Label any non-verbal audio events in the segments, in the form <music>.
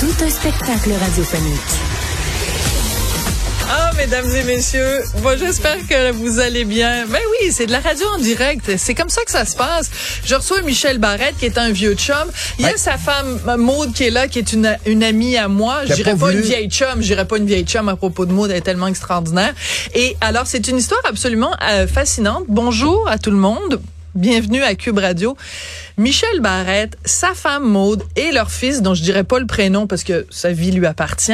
Tout un spectacle radiophonique. Ah, mesdames et messieurs, moi j'espère que vous allez bien. Ben oui, c'est de la radio en direct. C'est comme ça que ça se passe. Je reçois Michel Barrette, qui est un vieux chum. Il y a sa femme Maude qui est là, qui est une, une amie à moi. Je dirais pas pas, une vieille chum. Je dirais pas une vieille chum à propos de Maude. Elle est tellement extraordinaire. Et alors, c'est une histoire absolument euh, fascinante. Bonjour à tout le monde. Bienvenue à Cube Radio. Michel Barrette, sa femme Maude et leur fils, dont je dirais pas le prénom parce que sa vie lui appartient,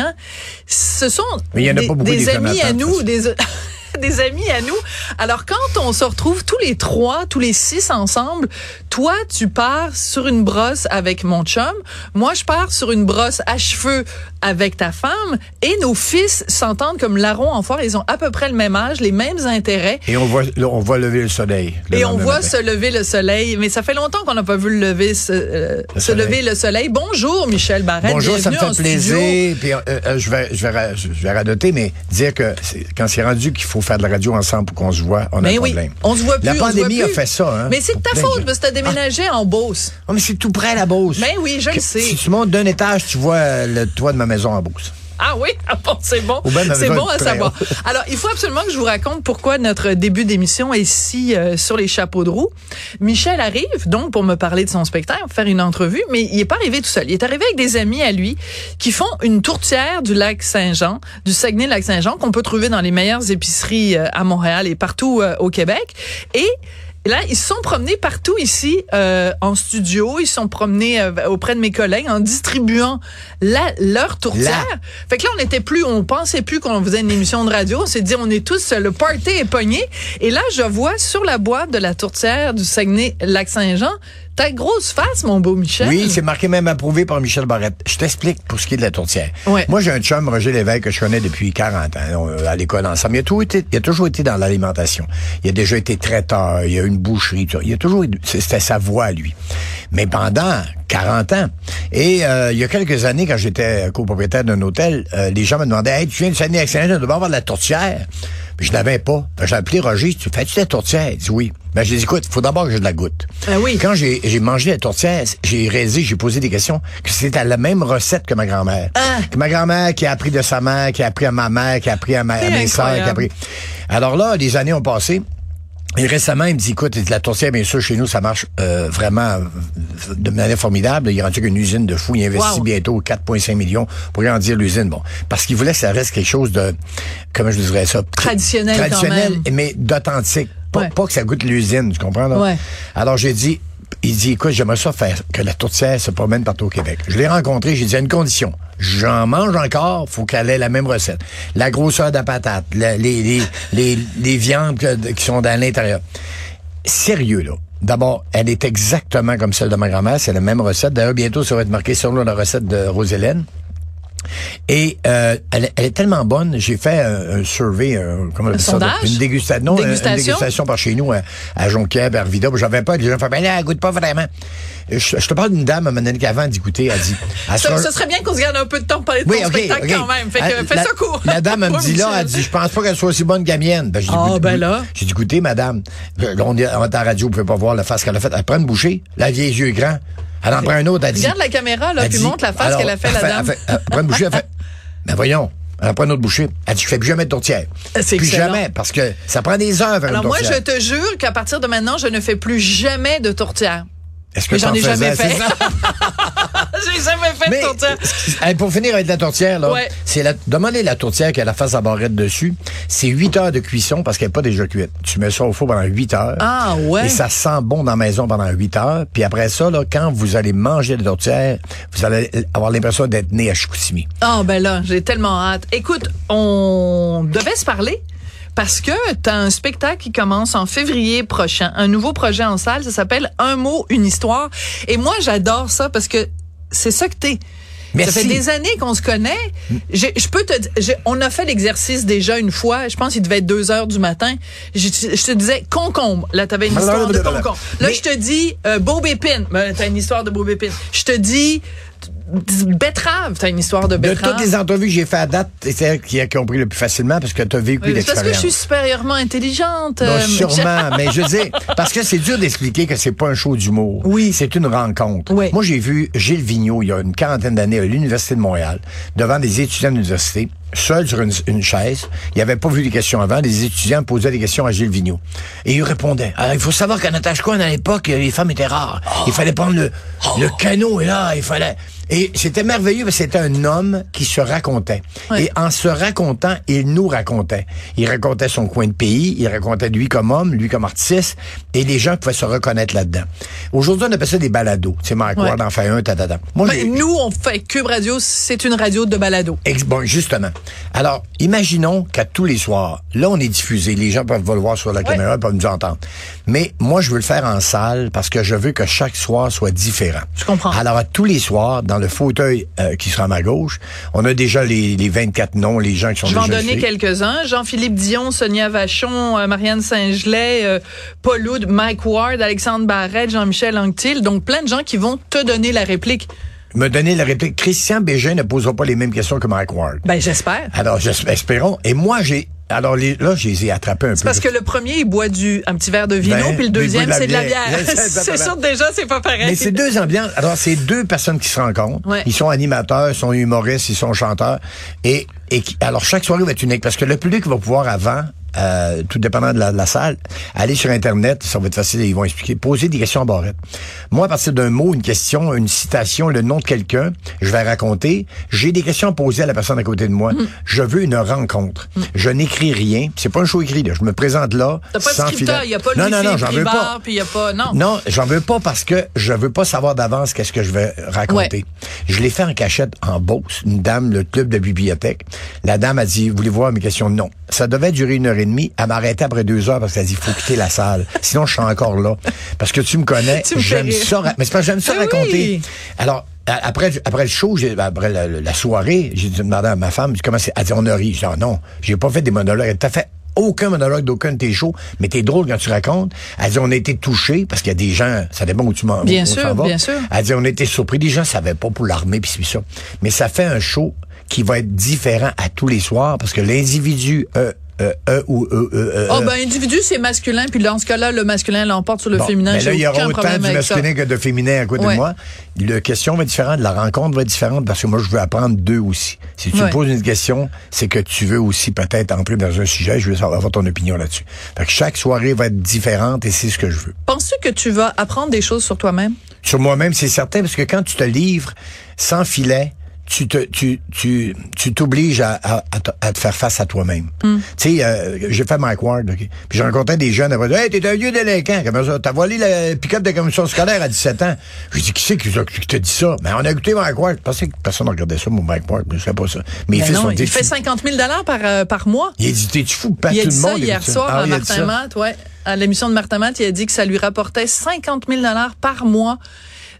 ce sont Mais il y en a des, pas beaucoup des des amis à nous, des, <laughs> <laughs> des amis à nous. Alors quand on se retrouve tous les trois, tous les six ensemble, toi tu pars sur une brosse avec mon chum, moi je pars sur une brosse à cheveux avec ta femme, et nos fils s'entendent comme larron en foire. Ils ont à peu près le même âge, les mêmes intérêts. Et on voit, on voit lever le soleil. le Et on voit matin. se lever le soleil, mais ça fait longtemps qu'on n'a pas vu le lever se, euh, Le se soleil. lever le soleil. Bonjour Michel Barrette. Bonjour, ça me fait studio. plaisir. Puis, euh, euh, je, vais, je, vais, je vais radoter, mais dire que quand c'est rendu qu'il faut faire de la radio ensemble pour qu'on se voit, on a Mais un oui, problème. on se voit plus. La pandémie a plus. fait ça. Hein, Mais c'est de ta faute parce que t'as déménagé en Beauce. Oh, mais c'est tout près la Beauce. Ben oui, je le sais. Si tu montes d'un étage, tu vois euh, le toit de ma maison en Beauce. Ah oui, ah bon, c'est bon. Ben, C'est bon à savoir. Alors, il faut absolument que je vous raconte pourquoi notre début d'émission est si euh, sur les chapeaux de roue. Michel arrive donc pour me parler de son spectacle, faire une entrevue, mais il est pas arrivé tout seul. Il est arrivé avec des amis à lui qui font une tourtière du lac Saint-Jean, du Saguenay-Lac-Saint-Jean qu'on peut trouver dans les meilleures épiceries euh, à Montréal et partout euh, au Québec. Et Là, ils se sont promenés partout ici euh, en studio. Ils se sont promenés euh, auprès de mes collègues en distribuant la, leur tourtière. Fait que là, on n'était plus, on pensait plus qu'on faisait une émission de radio. On s'est dit, on est tous, le party est pogné. Et là, je vois sur la boîte de la tourtière du Saguenay-Lac-Saint-Jean, ta grosse face, mon beau Michel. Oui, c'est marqué même approuvé par Michel Barrette. Je t'explique pour ce qui est de la tourtière. Ouais. Moi, j'ai un chum, Roger Lévesque, que je connais depuis 40 ans, on- à l'école ensemble. Il a, toujours été, il a toujours été dans l'alimentation. Il a déjà été traiteur, il a eu une boucherie, tout ça. il a toujours c'était sa voie, lui. Mais pendant 40 ans. Et euh, il y a quelques années, quand j'étais copropriétaire d'un hôtel, euh, les gens me demandaient, hey, tu viens de saguenay avec saint tu dois avoir de la tourtière. Puis je l'avais pas. J'ai appelé Roger, tu fais-tu de la tourtière? Il dit oui. Ben, j'ai dit, écoute, il faut d'abord que je la goûte. Ah oui. Quand j'ai mangé la tourtière, j'ai réalisé, j'ai posé des questions, que c'était la même recette que ma grand-mère. Ah. Que ma grand-mère qui a appris de sa mère, qui a appris à ma mère, qui a appris à, ma, à mes sœurs, qui a appris. Alors là, les années ont passé. Et récemment, il me dit, écoute, la tourtière, bien sûr, chez nous, ça marche euh, vraiment euh, de manière formidable. Il est rendu qu'une usine de fou. Il investit Wow. bientôt 4,5 millions pour grandir l'usine. Bon, parce qu'il voulait que ça reste quelque chose de, comment je dirais ça? Traditionnel quand Traditionnel, même. mais d'authentique. Pas, Ouais. pas que ça goûte l'usine, tu comprends? Là? Ouais. Alors, j'ai dit, il dit, écoute, j'aimerais ça faire que la tourtière se promène partout au Québec. Je l'ai rencontré, j'ai dit, à une condition. J'en mange encore, faut qu'elle ait la même recette. La grosseur de la patate, les, les, viandes qui sont dans l'intérieur. Sérieux, là. D'abord, elle est exactement comme celle de ma grand-mère, c'est la même recette. D'ailleurs, bientôt, ça va être marqué sur la recette de Rose-Hélène. Et euh, elle, elle est tellement bonne, j'ai fait un, un survey, un, comment on appelle ça, une dégustation, non, dégustation? une dégustation? par chez nous à, à Jonquière, à Arvida. J'avais pas, les gens faisaient, ben là, elle goûte pas vraiment. Je, je te parle d'une dame, à un moment donné, qu'avant d'écouter, elle dit, elle Ça, sera- ce serait bien qu'on se garde un peu de temps pour parler de ton oui, OK, spectacle quand même. Fait que Euh, fais la, ça court. La dame, elle me dit là, elle dit, je pense pas qu'elle soit aussi bonne que la mienne. Ben, j'ai dit, Ah, écoute, ben là. J'ai dit, écoutez, madame, là, on est on est à la radio, vous pouvez pas voir la face qu'elle a faite. Elle prend une bouchée, la vieille yeux grands. Elle en prend un autre, elle dit. Regarde la caméra, là, elle puis montre la face qu'elle a fait, elle la fait- dame. Elle, fait- elle prend une bouchée, elle fait, <laughs> ben voyons. Elle prend une autre bouchée. Elle dit, je fais plus jamais de tourtière. C'est Plus excellent. jamais, parce que ça prend des heures Alors une moi, tourtière. je te jure qu'à partir de maintenant, je ne fais plus jamais de tourtière. Est-ce que Mais j'en t'en ai jamais faisais, fait. <laughs> <laughs> J'ai jamais fait Mais, de tourtière. hey, pour finir avec la tourtière, là, Ouais. c'est la, demander la tourtière qui a la face à barrette dessus. C'est 8 heures de cuisson parce qu'elle n'est pas déjà cuite. Tu mets ça au four pendant 8 heures. Ah, ouais. Et ça sent bon dans la maison pendant 8 heures. Puis après ça, là, quand vous allez manger de la tourtière, vous allez avoir l'impression d'être né à Chicoutimi. Ah, ben là, j'ai tellement hâte. Écoute, on devait se parler. Parce que tu as un spectacle qui commence en février prochain, un nouveau projet en salle, ça s'appelle Un mot, une histoire. Et moi, j'adore ça parce que c'est ça que t'es. Merci. Ça fait des années qu'on se connaît. Je, je peux te, je- on a fait l'exercice déjà une fois. Je pense qu'il devait être deux heures du matin. Je, je te disais concombre. Là, t'avais une histoire de concombre. Là, je te dis euh, Bob Épine. Ben, t'as une histoire de Bob Épine. Je te dis betterave. T'as une histoire de De betterave. toutes les entrevues que j'ai fait à date, c'est celle qui a compris le plus facilement parce que tu as vécu Oui, c'est parce que je l'expérience. suis supérieurement intelligente. Non, euh, sûrement, mais je dis parce que c'est dur d'expliquer que c'est pas un show d'humour. Oui. C'est une rencontre. Oui. Moi, j'ai vu Gilles Vigneault, il y a une quarantaine d'années, à l'Université de Montréal, devant des étudiants de l'université, seul sur une, une chaise. Il avait pas vu les questions avant. Les étudiants posaient des questions à Gilles Vigneault. Et il répondait. Alors, il faut savoir qu'à Natashquan, à l'époque, les femmes étaient rares. Il fallait prendre le, le canot, et là, il fallait... Et c'était merveilleux parce que c'était un homme qui se racontait. Et en se racontant, il nous racontait. Il racontait son coin de pays, il racontait lui comme homme, lui comme artiste, et les gens pouvaient se reconnaître là-dedans. Aujourd'hui, on appelle ça des balados. Mike Ouais. Ward en fait un, tatata. Moi, Ben, nous, on fait Cube Radio, c'est une radio de balado. Ex- Bon, justement. Alors, imaginons qu'à tous les soirs, là, on est diffusé. Les gens peuvent le voir sur la caméra, peuvent nous entendre. Mais moi, je veux le faire en salle parce que je veux que chaque soir soit différent. Je comprends. Alors, à tous les soirs, dans le fauteuil euh, qui sera à ma gauche, on a déjà les, les 24 noms, les gens qui sont Je vais en déjà donner quelques-uns. Jean-Philippe Dion, Sonia Vachon, euh, Marianne Saint-Gelais, euh, Paul Oud, Mike Ward, Alexandre Barrette, Jean-Michel Anctil. Donc, plein de gens qui vont te donner la réplique. Me donner la réplique. Christian Bégin ne posera pas les mêmes questions que Mike Ward. Ben, j'espère. Alors, j'espère- espérons. Et moi, j'ai... Alors, les, là, je les ai attrapés un peu. Parce que le premier, il boit du, un petit verre de vino, Ben, puis le deuxième, c'est de la bière. <laughs> C'est sûr, déjà, c'est pas pareil. Mais c'est deux ambiances. Alors, c'est deux personnes qui se rencontrent. Ouais. Ils sont animateurs, ils sont humoristes, ils sont chanteurs. Et, et qui- alors, chaque soirée va être unique parce que le public va pouvoir avant, euh, tout dépendant de la, de la salle, aller sur Internet, ça va être facile, ils vont expliquer, poser des questions à barrette. Moi, à partir d'un mot, une question, une citation, le nom de quelqu'un, je vais raconter. J'ai des questions à poser à la personne à côté de moi. Mm. Je veux une rencontre. Je n'écris rien. C'est pas un show écrit, là. Je me présente là. T'as pas de sans scripteur, il a pas non, non, non, j'en veux pas. Puis y a pas, non. Non, j'en veux pas parce que je veux pas savoir d'avance qu'est-ce que je vais raconter. Je l'ai fait en cachette en Beauce, une dame, le club de bibliothèque. La dame a dit, voulez-vous voir mes questions? Non. Ça devait durer une heure et demie. Elle après deux heures parce qu'elle dit, il faut quitter la salle. Sinon, je suis encore là. Parce que tu me connais, j'aime ça. Mais c'est que j'aime ça Ah raconter. Alors, après, après le show, après la, soirée, j'ai demandé à ma femme, comment c'est? Elle dit, on a ri. J'ai dit, Ah non, j'ai pas fait des monologues. Elle t'a fait aucun monologue d'aucun de tes shows, mais t'es drôle quand tu racontes. Elle dit, on a été touchés, parce qu'il y a des gens, ça dépend où tu m'en Bien sûr, bien sûr. Elle dit, on a été surpris. Les gens savaient pas pour l'armée, puis ça. Mais ça fait un show qui va être différent à tous les soirs, parce que l'individu, euh, euh, euh, ou euh, euh, euh, Oh, ben, individu, c'est masculin, puis dans ce cas-là, le masculin l'emporte sur le Bon, féminin. Mais là, il y aura autant du masculin que de féminin à côté Ouais. de moi. La question va être différente, la rencontre va être différente parce que moi, je veux apprendre d'eux aussi. Si tu Ouais. me poses une question, c'est que tu veux aussi peut-être entrer dans un sujet, je veux savoir avoir ton opinion là-dessus. Fait que chaque soirée va être différente et c'est ce que je veux. Penses-tu que tu vas apprendre des choses sur toi-même? Sur moi-même, c'est certain, parce que quand tu te livres sans filet, tu te tu tu tu t'obliges à, à, à te- à faire face à toi-même. Hmm. Tu sais, euh, j'ai fait Mike Ward, ok? puis j'ai rencontré des jeunes après, hey, t'es un vieux délinquant, comment ça, t'as volé la pick-up de commission scolaire à 17 ans. Je dis qui c'est qui, qui t'a dit ça? Ben on a écouté Mike Ward. Je pensais que personne ne regardait ça, mon Mike Ward, mais je sais pas ça. Mais Ben fils non, sont il fait fous. 50 000 par, euh, par mois. Il a dit t'es-tu fou, pas Il a tout dit le ça monde hier soir Ah, à il a dit Martin ça. Matt, ouais. À l'émission de Martin Matt, il a dit que ça lui rapportait 50 000 par mois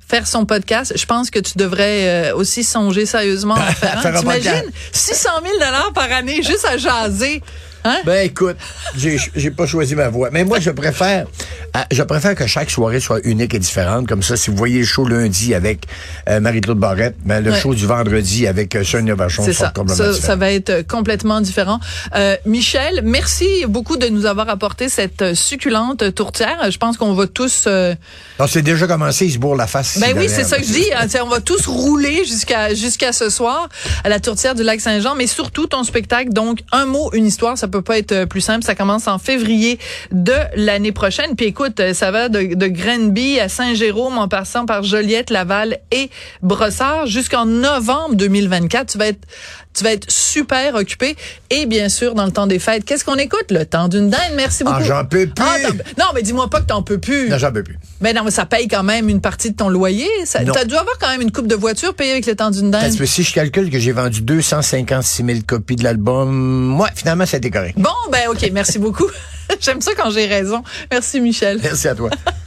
faire son podcast. Je pense que tu devrais euh, aussi songer sérieusement à <laughs> faire. Faire un. T'imagines? podcast. 600 000 par année juste à jaser. Hein? Ben écoute, j'ai pas choisi ma voix, mais moi je préfère euh, je préfère que chaque soirée soit unique et différente comme ça si vous voyez le show lundi avec euh, Marie-Claude Barrette, ben, le Ouais. show du vendredi avec euh, Sonia Vachon C'est ça. complètement Ça, ça va être complètement différent. Euh, Michel, merci beaucoup de nous avoir apporté cette succulente tourtière. Je pense qu'on va tous... Non, c'est déjà commencé, il se bourre la face. Ben oui, c'est ça que je dis. hein, on va tous rouler jusqu'à jusqu'à ce soir à la tourtière du lac Saint-Jean, mais surtout ton spectacle. Donc, un mot, une histoire, ça peut pas être euh, plus simple. Ça commence en février de l'année prochaine. Puis écoute, euh, ça va de, de Grenby à Saint-Jérôme en passant par Joliette, Laval et Brossard jusqu'en novembre 2024. Tu vas être tu vas être super occupé. Et bien sûr, dans le temps des fêtes, qu'est-ce qu'on écoute? Le temps d'une dinde. Merci beaucoup. Ah, j'en peux plus. Ah, t'en- non, mais dis-moi pas que t'en peux plus. Non, j'en peux plus. Mais non, mais ça paye quand même une partie de ton loyer. Ça, t'as dû avoir quand même une coupe de voiture payée avec le temps d'une dinde. Parce que si je calcule que j'ai vendu 256 000 copies de l'album, moi, finalement, ça a été correct. Bon, ben ok, merci beaucoup. <laughs> J'aime ça quand j'ai raison. Merci Michel. Merci à toi. <laughs>